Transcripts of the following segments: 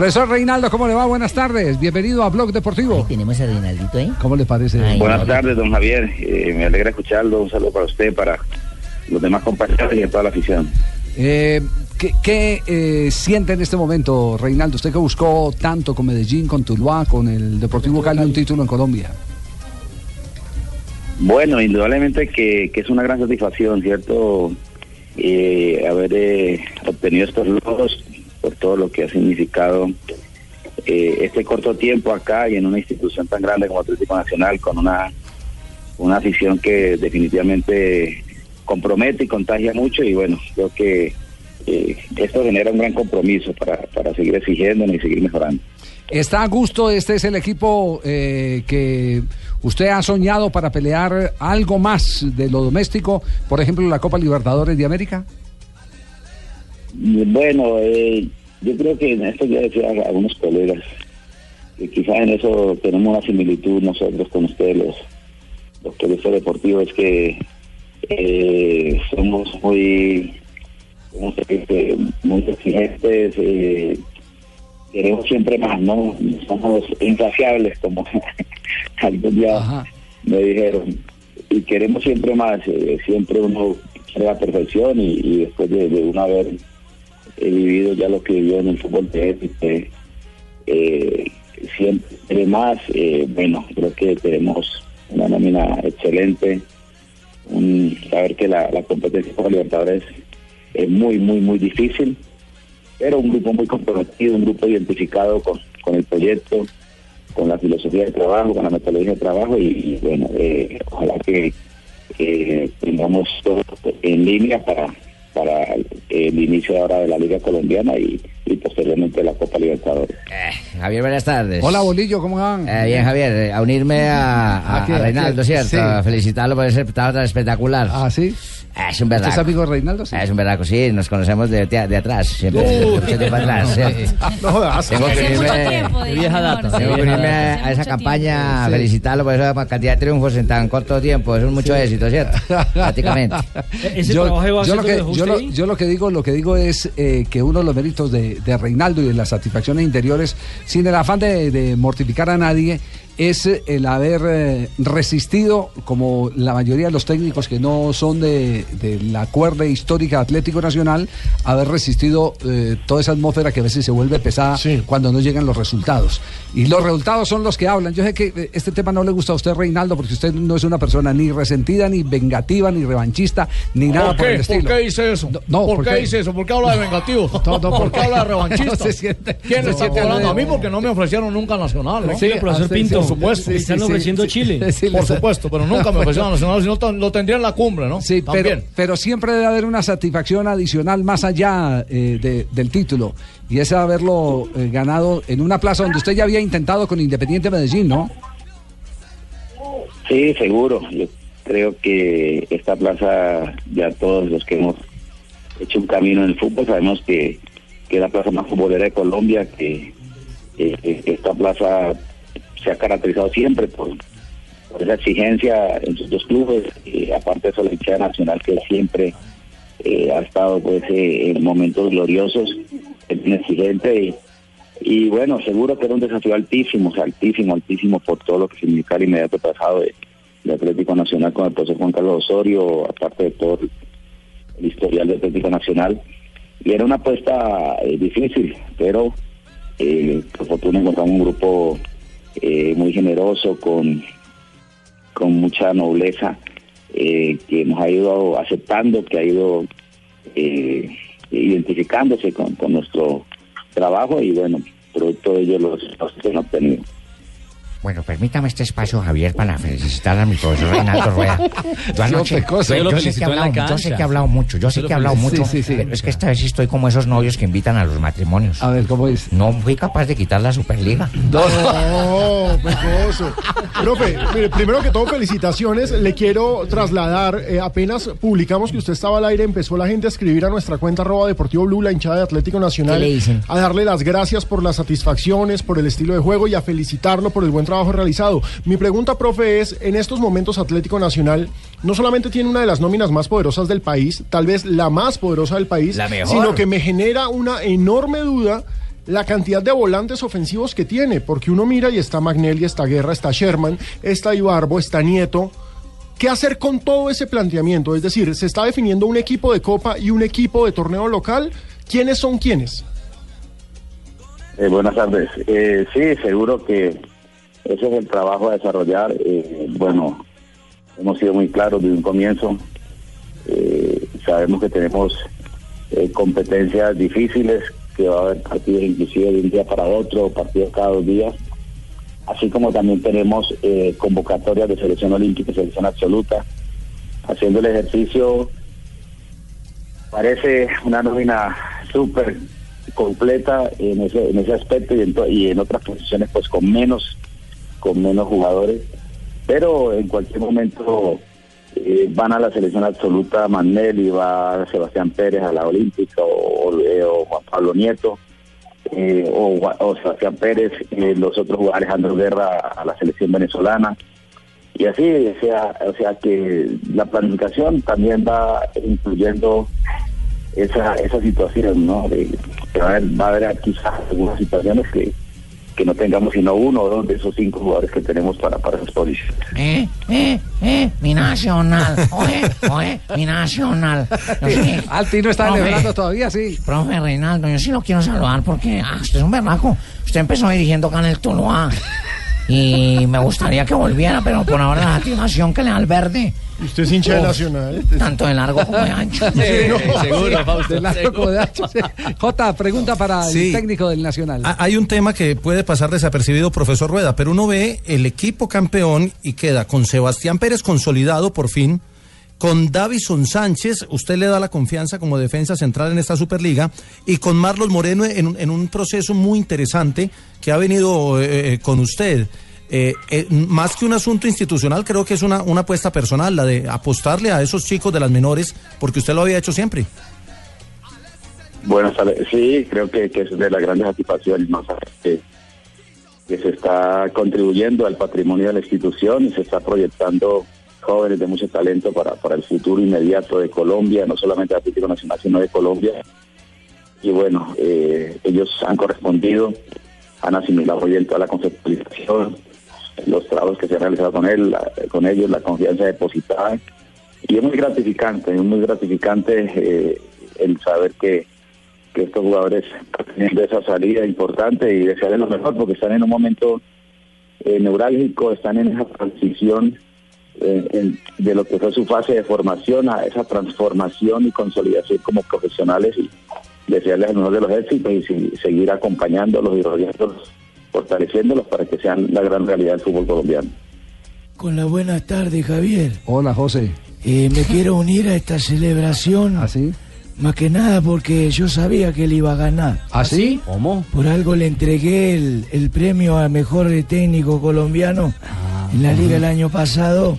Profesor Reinaldo, ¿cómo le va? Buenas tardes. Bienvenido a Blog Deportivo. Tenemos a Reinaldito ahí. ¿Cómo le parece? Ay, Buenas no. tardes, don Javier. Eh, me alegra escucharlo. Un saludo para usted, para los demás compañeros y a toda la afición. Eh, ¿Qué, qué, eh, siente en este momento, Reinaldo? Usted que buscó tanto con Medellín, con Tuluá, con el Deportivo Cali un título en Colombia. Bueno, indudablemente que, que es una gran satisfacción, ¿cierto? Eh, haber eh, obtenido estos logros todo lo que ha significado eh, este corto tiempo acá y en una institución tan grande como Atlético Nacional con una, una afición que definitivamente compromete y contagia mucho y bueno, creo que eh, esto genera un gran compromiso para, para seguir exigiéndonos y seguir mejorando. ¿Está a gusto? ¿Este es el equipo eh, que usted ha soñado para pelear algo más de lo doméstico? Por ejemplo, la Copa Libertadores de América. Bueno, eh, yo creo que en esto ya decía a algunos colegas, que quizás en eso tenemos una similitud nosotros con ustedes, los, los periodistas deportivos, es que eh, somos muy, ¿cómo se dice? muy exigentes, eh, queremos siempre más, ¿no? Somos insaciables, como algún día Ajá. me dijeron, y queremos siempre más, eh, siempre uno quiere la perfección y, y después de, de uno haber he vivido ya lo que vivió en el fútbol de élite, eh, siempre más, eh, bueno, creo que tenemos una nómina excelente, un, saber que la, la competencia por Libertadores es muy, muy, muy difícil, pero un grupo muy comprometido, un grupo identificado con, con el proyecto, con la filosofía de trabajo, con la metodología de trabajo y, y, bueno, eh, ojalá que eh, tengamos todo en línea para para el inicio ahora de la Liga Colombiana y, y posteriormente la Copa Libertadores. Eh, Javier, buenas tardes. Hola, Bolillo, ¿cómo van? Eh, bien, Javier, eh, a unirme a, a- ¿A Reinaldo? ¿cierto? Sí. A felicitarlo por ese espectáculo espectacular. Ah, ¿sí? Eh, es un ¿Usted verdad. es amigo de Reinaldo? Sí. Es un verdad, sí, nos conocemos de, de, de atrás, siempre, mucho tiempo atrás. No jodas. Tengo que de diga, vieja data, sí. tengo que unirme a esa campaña, a Sí. felicitarlo por esa cantidad de triunfos en tan corto tiempo. Eso es mucho éxito, ¿cierto? Prácticamente. Ese yo, trabajo de yo lo que yo, lo, yo lo que digo lo que digo es eh, que uno de los méritos de, de Reinaldo y de las satisfacciones interiores sin el afán de, de mortificar a nadie es el haber eh, resistido como la mayoría de los técnicos que no son de, de la cuerda histórica de Atlético Nacional haber resistido eh, toda esa atmósfera que a veces se vuelve pesada cuando no llegan los resultados y los resultados son los que hablan yo sé que eh, este tema no le gusta a usted Reinaldo porque usted no es una persona ni resentida ni vengativa ni revanchista ni nada ¿Por por qué? el estilo ¿Por qué dice eso? No, no, ¿Por, ¿por qué dice eso? ¿Por qué habla de vengativo? No, no, ¿Por ¿por qué habla de revanchista? No se siente- ¿Quién se está siente- hablando? A mí porque no me ofrecieron nunca Nacional, ¿no? Sí, profesor ah, Pinto. Supuesto. sí, Están sí, ofreciendo sí, Chile. sí, Por supuesto, pero nunca me ofrecieron Nacional, si no tan- lo tendría en la cumbre, ¿no? Sí, pero, También. pero siempre debe haber una satisfacción adicional más allá eh, de- del título. Y es haberlo eh, ganado en una plaza donde usted ya había intentado con Independiente Medellín, ¿no? Sí, seguro. Yo creo que esta plaza, ya todos los que hemos hecho un camino en el fútbol, sabemos que, que es la plaza más futbolera de Colombia, que, que- que esta plaza se ha caracterizado siempre por, esa exigencia en sus dos clubes, y aparte de eso la hinchada nacional que siempre eh, ha estado pues eh, en momentos gloriosos, es bien exigente y, bueno, seguro que era un desafío altísimo, altísimo, altísimo por todo lo que significa el inmediato pasado de, Atlético Nacional con el profesor Juan Carlos Osorio, aparte de todo el, historial de Atlético Nacional. Y era una apuesta eh, difícil, pero eh, por fortuna encontramos un grupo eh, muy generoso, con, con mucha nobleza, eh, que nos ha ido aceptando, que ha ido eh, identificándose con, con nuestro trabajo y bueno, producto de ello los, los que han obtenido. Bueno, permítame este espacio, Javier, para felicitar a mi profesor Reinaldo Rueda. Yo anoche, pecoso. yo, sé que hablado, yo sé cancha. que he hablado mucho, yo sé que he hablado mucho, Sí, sí, sí. pero es que esta vez sí estoy como esos novios que invitan a los matrimonios. A ver, ¿cómo es? No fui capaz de quitar la Superliga. No, pecoso. Profe, mire, primero que todo, felicitaciones. Le quiero trasladar, eh, apenas publicamos que usted estaba al aire, empezó la gente a escribir a nuestra cuenta arroba Deportivo Blue, la hinchada de Atlético Nacional. ¿Qué le dicen? A darle las gracias por las satisfacciones, por el estilo de juego y a felicitarlo por el buen trabajo realizado. Mi pregunta, profe, es, en estos momentos Atlético Nacional no solamente tiene una de las nóminas más poderosas del país, tal vez la más poderosa del país, La mejor. sino que me genera una enorme duda la cantidad de volantes ofensivos que tiene, porque uno mira y está Magnelli, está Guerra, está Sherman, está Ibarbo, está Nieto. ¿Qué hacer con todo ese planteamiento? Es decir, se está definiendo un equipo de Copa y un equipo de torneo local. ¿Quiénes son quiénes? Eh, buenas tardes. Eh, sí, seguro que ese es el trabajo a desarrollar. Eh, bueno, hemos sido muy claros desde un comienzo. Eh, sabemos que tenemos eh, competencias difíciles, que va a haber partidos inclusive de un día para otro, partidos cada dos días. Así como también tenemos convocatorias de selección olímpica y selección absoluta. Haciendo el ejercicio parece una nómina súper completa en ese, en ese aspecto y en, y en otras posiciones pues con menos con menos jugadores pero en cualquier momento eh, van a la selección absoluta Manelli va Sebastián Pérez a la olímpica o, eh, Juan Pablo Nieto eh, o, Sebastián Pérez eh, los otros jugadores Alejandro Guerra a la selección venezolana y así, o sea, o sea que la planificación también va incluyendo esa esa situación, ¿no? De, que va a haber quizás algunas situaciones que, que no tengamos sino uno o dos de esos cinco jugadores que tenemos para, para esas posiciones. Eh, eh, eh, mi nacional. Oye, oye, mi nacional. Sí, Alti no está Profe. celebrando todavía, sí. Profe Reinaldo, yo sí lo quiero saludar porque ah, usted es un berraco. Usted empezó dirigiendo acá en el Tuluá. Y me gustaría que volviera, pero por ahora la activación que le da al verde, Usted es hincha de. Nacional. tanto de largo como de ancho. Seguro, Fausto. De largo como de ancho, sí. Jota, pregunta para el técnico del Nacional. Hay un tema que puede pasar desapercibido, profesor Rueda, pero uno ve el equipo campeón y queda con Sebastián Pérez consolidado por fin, con Davison Sánchez, usted le da la confianza como defensa central en esta Superliga, y con Marlos Moreno en, un- en un proceso muy interesante que ha venido eh, eh, con usted. Eh, eh, más que un asunto institucional, creo que es una, apuesta personal, la de apostarle a esos chicos de las menores, porque usted lo había hecho siempre. Bueno, sí, creo que, es de las grandes satisfacciones, que, que se está contribuyendo al patrimonio de la institución y se está proyectando jóvenes de mucho talento para, para el futuro inmediato de Colombia, no solamente de Atlético Nacional, sino de Colombia. Y bueno, eh, ellos han correspondido, han asimilado bien toda la conceptualización, los trabajos que se han realizado con él, con ellos, la confianza depositada. Y es muy gratificante, es muy gratificante eh, el saber que, que estos jugadores teniendo esa salida importante y desearles lo mejor porque están en un momento eh, neurálgico, están en esa transición eh, en- de lo que fue su fase de formación a esa transformación y consolidación como profesionales y desearles el mejor de los éxitos y si- seguir acompañándolos y rodeándolos, fortaleciéndolos para que sean la gran realidad del fútbol colombiano. Con la buena tarde, Javier. Hola, José. Eh, me quiero unir a esta celebración. ¿Así? Más que nada porque yo sabía que él iba a ganar. ¿Así? ¿Cómo? Por algo le entregué el, el premio a mejor técnico colombiano en la liga el año pasado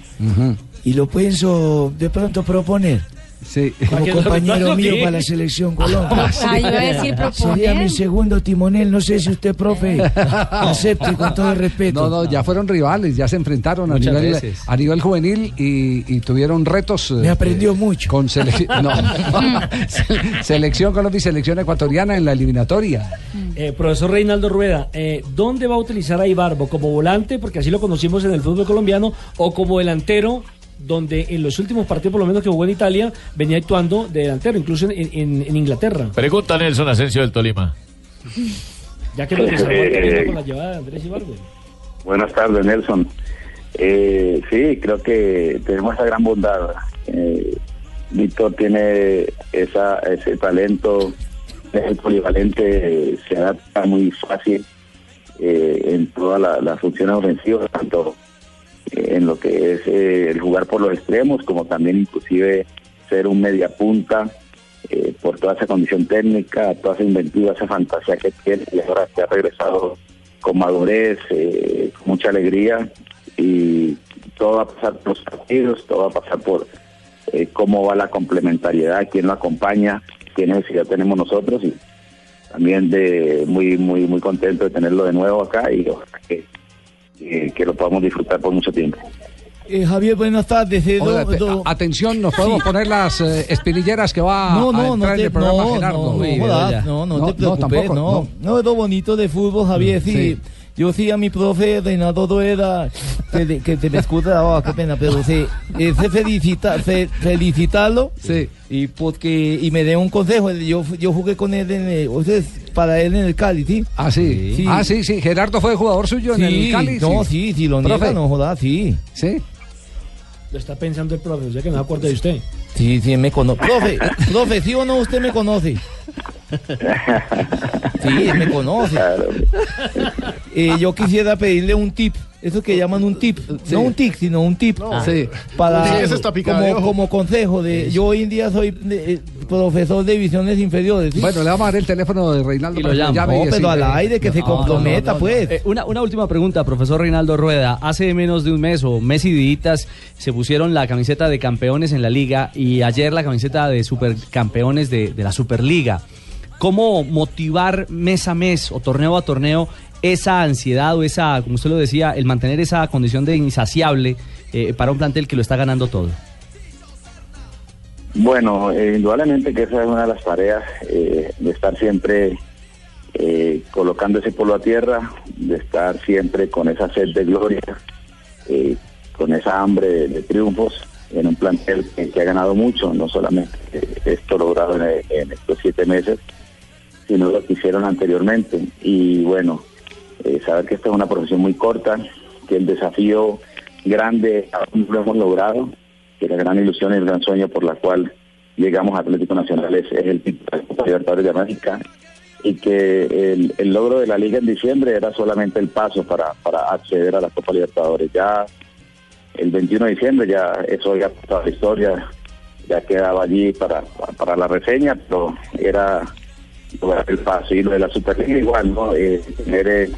y lo pienso de pronto proponer Sí. como compañero ¿lo mío para la selección Colombia. Ah, iba a decir Sería mi segundo timonel, no sé si usted, profe, acepte con todo el respeto. No, no, ya fueron rivales, ya se enfrentaron a nivel, a nivel juvenil y, y tuvieron retos. eh, Me aprendió mucho. Con selección, no, Se- selección Colombia y selección ecuatoriana en la eliminatoria. Eh, profesor Reinaldo Rueda, eh, ¿dónde va a utilizar a Ibarbo? ¿Como volante, porque así lo conocimos en el fútbol colombiano, o como delantero, donde en los últimos partidos, por lo menos que jugó en Italia, venía actuando de delantero, incluso en, en- en Inglaterra? Pregunta Nelson Asensio del Tolima. Ya que el Eh, con la llevada de Andrés Ibarbo. Buenas tardes, Nelson. Eh, sí, creo que tenemos esa gran bondad. Eh, Víctor tiene esa, ese talento, es el polivalente, se adapta muy fácil eh, en todas la- las funciones ofensivas, tanto en lo que es eh, el jugar por los extremos, como también inclusive ser un media punta, eh, por toda esa condición técnica, toda esa inventiva, esa fantasía que tiene, y ahora que ha regresado con madurez, eh, con mucha alegría, y todo va a pasar por los partidos, todo va a pasar por eh, cómo va la complementariedad, quién lo acompaña, qué necesidad tenemos nosotros, y también de muy muy muy contento de tenerlo de nuevo acá y ojalá que, que, que lo podamos disfrutar por mucho tiempo. Eh, Javier, buenas tardes. eh, do- do- a- atención, nos podemos Sí. poner las eh, espinilleras que va No, a no, no entrar en te, el programa no, Gerardo. no, no, no, no, No, te preocupes, tampoco, no, no. no. es lo bonito de fútbol, Javier, sí. Sí. Yo sí a mi profe Reinaldo Rueda, que, de- que te me escucha, oh, qué pena, pero sí, sé felicita, fe- felicitarlo Sí. y porque y me dé un consejo. Yo, yo jugué con él en el, o sea, para él en el Cali, ¿sí? Ah, sí. Sí. Ah, sí, sí. Gerardo fue jugador suyo en el Cali. no, sí, sí, lo Profe. niega, no jodas, sí. Sí. Lo está pensando el profe, o sea que no me acuerdo de usted. Sí, sí, me conoce. Profe, profe, ¿sí o no usted me conoce? Sí, me conoce. Claro. Eh, yo quisiera pedirle un tip, eso que llaman un tip, Sí. no un tic, sino un tip. Sí. Para, Sí, como, como consejo de, yo hoy en día soy eh, profesor de divisiones inferiores. ¿sí? Bueno, le vamos a dar el teléfono de Reinaldo Y lo llamo. llame no, y pero al aire, que se comprometa, no, no, no. pues. Eh, una, una última pregunta, profesor Reinaldo Rueda. Hace menos de un mes o mes y días se pusieron la camiseta de campeones en la liga y ayer la camiseta de supercampeones de, de la Superliga. ¿Cómo motivar mes a mes o torneo a torneo esa ansiedad o esa, como usted lo decía, el mantener esa condición de insaciable eh, para un plantel que lo está ganando todo? Bueno, indudablemente que esa es una de las tareas eh, de estar siempre eh, colocando ese polo a tierra, de estar siempre con esa sed de gloria, con esa hambre de, triunfos en un plantel que, que ha ganado mucho, no solamente esto logrado en estos siete meses, sino lo que hicieron anteriormente. Y bueno, eh, saber que esta es una profesión muy corta, que el desafío grande aún lo hemos logrado, que la gran ilusión y el gran sueño por la cual llegamos a Atlético Nacional es, el título de Copa Libertadores de América y que el, el logro de la liga en diciembre era solamente el paso para, para acceder a la Copa Libertadores. Ya el 21 de diciembre ya eso ya pasaba la historia, ya quedaba allí para, para la reseña, pero era el paso y lo de la Superliga igual, ¿no? Eh, tener eh,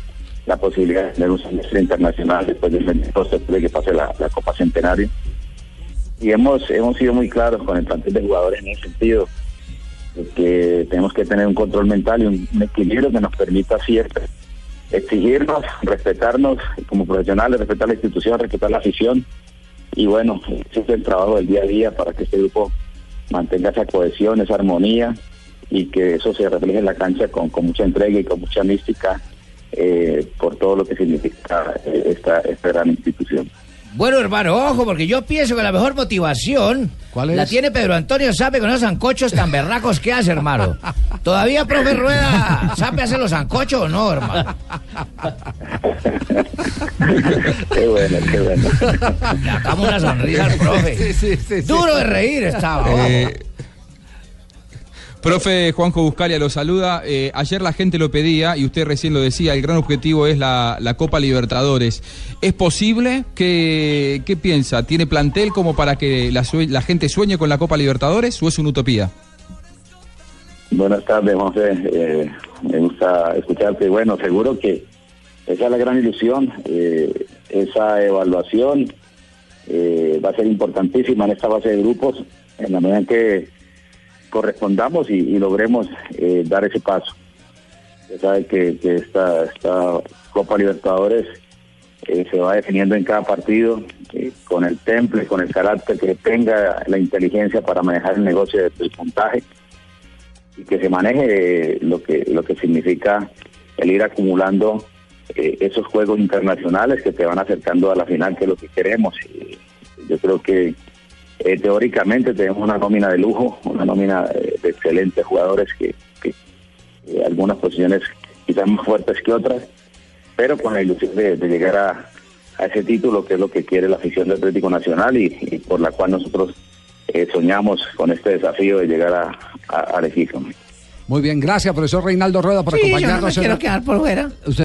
la posibilidad de tener un semestre internacional después del 22 después de que pase la, Copa Centenario. Y hemos, hemos sido muy claros con el plantel de jugadores en ese sentido, que tenemos que tener un control mental y un, un equilibrio que nos permita siempre exigirnos, respetarnos como profesionales, respetar la institución, respetar la afición. Y bueno, ese es el trabajo del día a día para que este grupo mantenga esa cohesión, esa armonía y que eso se refleje en la cancha con, con mucha entrega y con mucha mística eh, por todo lo que significa eh, esta, esta gran institución. Bueno, hermano, ojo, porque yo pienso que la mejor motivación ¿Cuál es? la tiene Pedro Antonio Sape con esos zancochos tan berracos que hace, hermano. ¿Todavía, profe Rueda, Sape hace los zancochos o no, hermano? qué bueno, qué bueno. Le sacamos una sonrisa al profe. Sí, sí, sí, sí. Duro de reír estaba. Eh, profe Juanjo Buscalia lo saluda. Eh, ayer la gente lo pedía y usted recién lo decía, el gran objetivo es la, la Copa Libertadores. ¿Es posible? ¿Qué, qué piensa? ¿Tiene plantel como para que la, la gente sueñe con la Copa Libertadores o es una utopía? Buenas tardes, José. Eh, me gusta escucharte. Bueno, seguro que esa es la gran ilusión. eh, esa evaluación eh, va a ser importantísima en esta base de grupos, en la medida en que correspondamos y, y logremos eh, dar ese paso. Usted sabe que, esta, Copa Libertadores eh, se va definiendo en cada partido eh, con el temple, con el carácter que tenga la inteligencia para manejar el negocio del puntaje y que se maneje eh, lo que lo que significa el ir acumulando esos juegos internacionales que te van acercando a la final, que es lo que queremos. Yo creo que eh, teóricamente tenemos una nómina de lujo, una nómina de excelentes jugadores que, que eh, algunas posiciones quizás más fuertes que otras, pero con la ilusión de, de llegar a, a ese título que es lo que quiere la afición del Atlético Nacional y, y por la cual nosotros eh, soñamos con este desafío de llegar a, a. Muy bien, gracias, profesor Reinaldo Rueda, por Sí, yo no me acompañarnos. quiero quedar por fuera. Usted